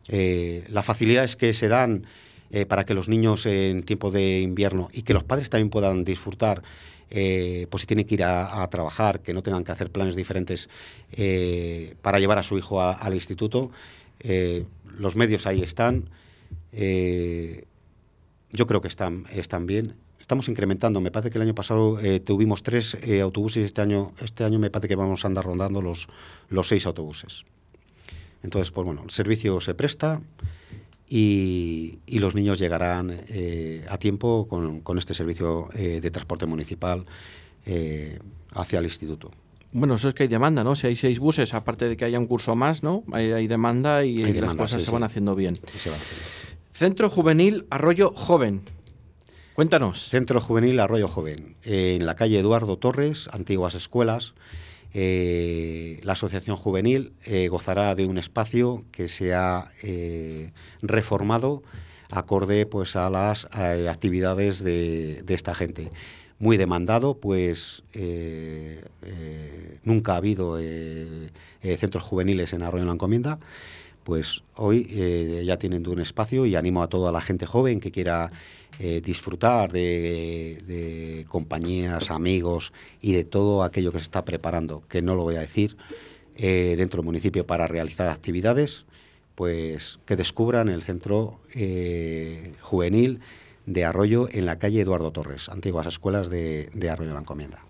las facilidades que se dan para que los niños en tiempo de invierno y que los padres también puedan disfrutar, pues si tienen que ir a, trabajar, que no tengan que hacer planes diferentes para llevar a su hijo al instituto, los medios ahí están. yo creo que están, están bien estamos incrementando. Me parece que el año pasado eh, tuvimos tres eh, autobuses y este año, este año me parece que vamos a andar rondando los, los seis autobuses. Entonces, pues bueno, el servicio se presta y, los niños llegarán eh, a tiempo con, este servicio de transporte municipal hacia el instituto. Bueno, eso es que hay demanda, ¿no? Si hay seis buses, aparte de que haya un curso más, ¿no? Hay, demanda y las cosas se, van haciendo bien. Centro Juvenil Arroyo Joven. Cuéntanos. Centro Juvenil Arroyo Joven, en la calle Eduardo Torres, antiguas escuelas. Eh, la Asociación Juvenil eh, gozará de un espacio que se ha eh, reformado acorde pues, a las actividades de, esta gente. Muy demandado, pues nunca ha habido centros juveniles en Arroyo la Encomienda pues hoy ya tienen un espacio y animo a toda la gente joven que quiera eh, disfrutar de, compañías, amigos y de todo aquello que se está preparando, que no lo voy a decir, eh, dentro del municipio para realizar actividades, pues que descubran el centro eh, juvenil de Arroyo en la calle Eduardo Torres, antiguas escuelas de, de Arroyo de la Encomienda.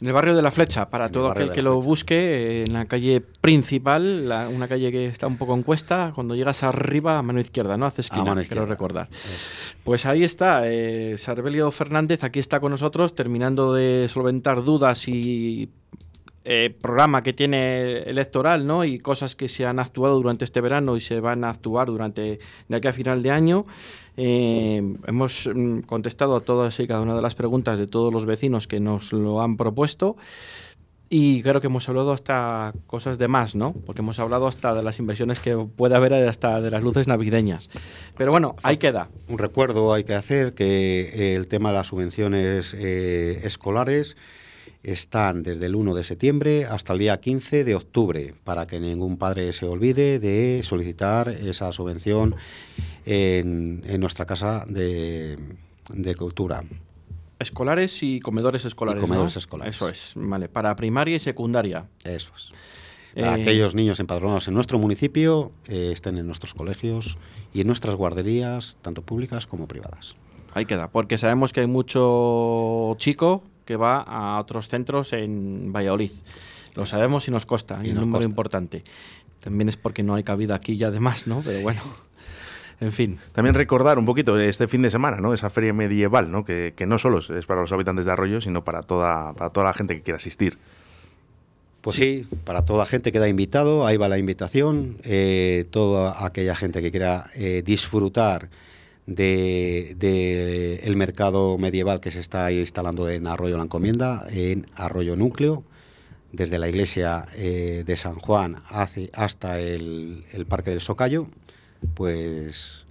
En el barrio de la Flecha, para todo aquel que lo busque, en la calle principal, una calle que está un poco en cuesta, cuando llegas arriba a mano izquierda, ¿no? Hace esquina, quiero recordar. Pues ahí está, eh, Sarbelio Fernández aquí está con nosotros, terminando de solventar dudas y eh, programa que tiene electoral, ¿no? Y cosas que se han actuado durante este verano y se van a actuar durante de aquí a final de año. Eh, hemos mm, contestado a todas y cada una de las preguntas de todos los vecinos que nos lo han propuesto. Y creo que hemos hablado hasta cosas de más, ¿no? Porque hemos hablado hasta de las inversiones que puede haber hasta de las luces navideñas. Pero bueno, ahí queda. Un recuerdo hay que hacer que el tema de las subvenciones eh, escolares están desde el 1 de septiembre hasta el día 15 de octubre, para que ningún padre se olvide de solicitar esa subvención en, nuestra casa de, cultura. Escolares y comedores escolares. comedores escolares. Eso es, vale. Para primaria y secundaria. Eso es. Para eh, aquellos niños empadronados en nuestro municipio, eh, estén en nuestros colegios y en nuestras guarderías, tanto públicas como privadas. Ahí queda, porque sabemos que hay mucho chico que va a otros centros en Valladolid. Lo sabemos y nos consta, y un número importante. También es porque no hay cabida aquí y además, ¿no? Pero bueno. En fin. También recordar un poquito este fin de semana, ¿no? Esa feria medieval, ¿no? Que, no solo es para los habitantes de Arroyo, sino para toda, para toda la gente que quiera asistir. Pues sí, para toda gente queda invitado, ahí va la invitación, eh, toda aquella gente que quiera eh, disfrutar de, de el mercado medieval que se está instalando en Arroyo la Encomienda, en Arroyo Núcleo, desde la iglesia eh, de San Juan hasta el, el Parque del Socayo, pues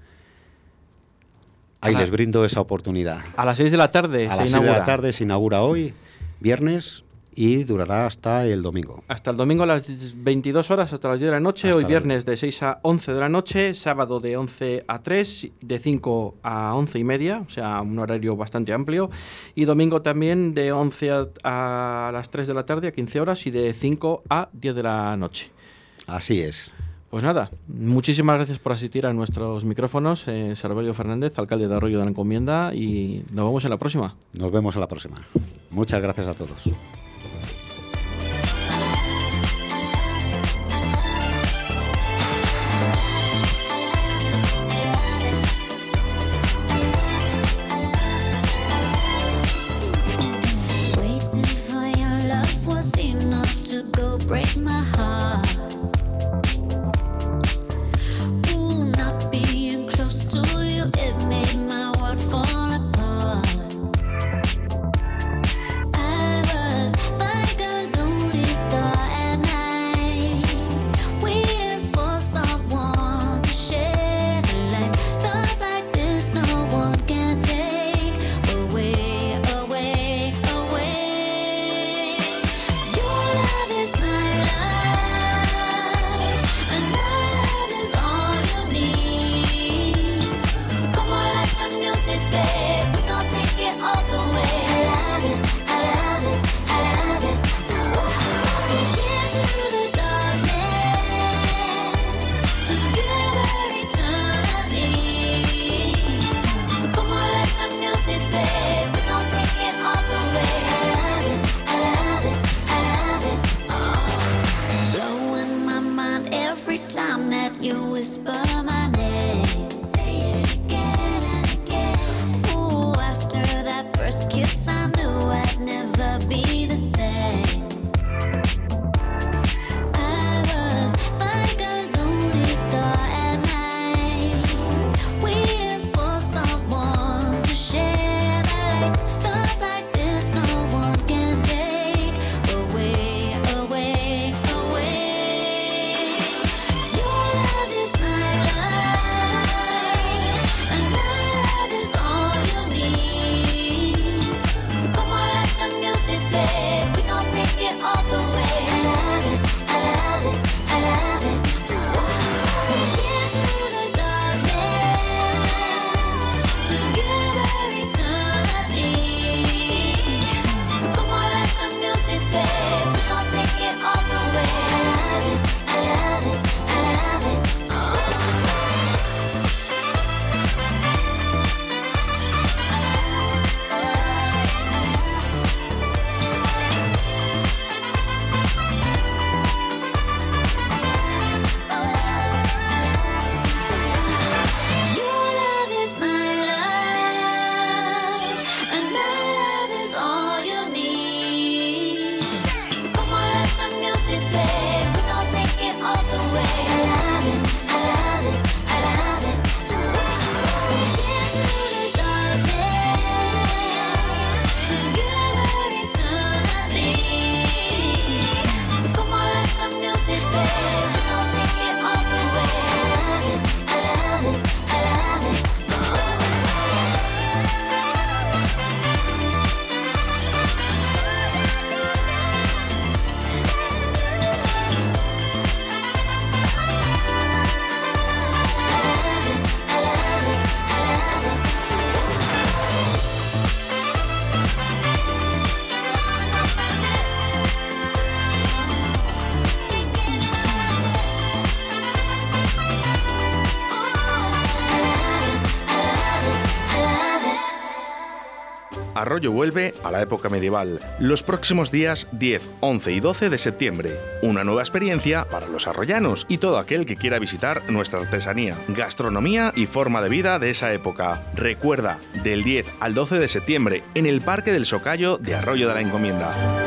ahí Ajá. les brindo esa oportunidad. A las 6 de la tarde A se las 6 de la tarde se inaugura hoy, viernes, y durará hasta el domingo. Hasta el domingo a las 22 horas hasta las 10 de la noche, Hasta hoy viernes de 6 a 11 de la noche, sábado de 11 a 3, de 5 a 11 y media, o sea, un horario bastante amplio, y domingo también de 11 a, a las 3 de la tarde a 15 horas y de 5 a 10 de la noche. Así es. Pues nada, muchísimas gracias por asistir a nuestros micrófonos, eh, Fernández, alcalde de Arroyo de la Encomienda, y nos vemos en la próxima. Nos vemos a la próxima. Muchas gracias a todos. Arroyo vuelve a la época medieval, los próximos días 10, 11 y 12 de septiembre. Una nueva experiencia para los arroyanos y todo aquel que quiera visitar nuestra artesanía, gastronomía y forma de vida de esa época. Recuerda, del 10 al 12 de septiembre, en el Parque del Socayo de Arroyo de la Encomienda.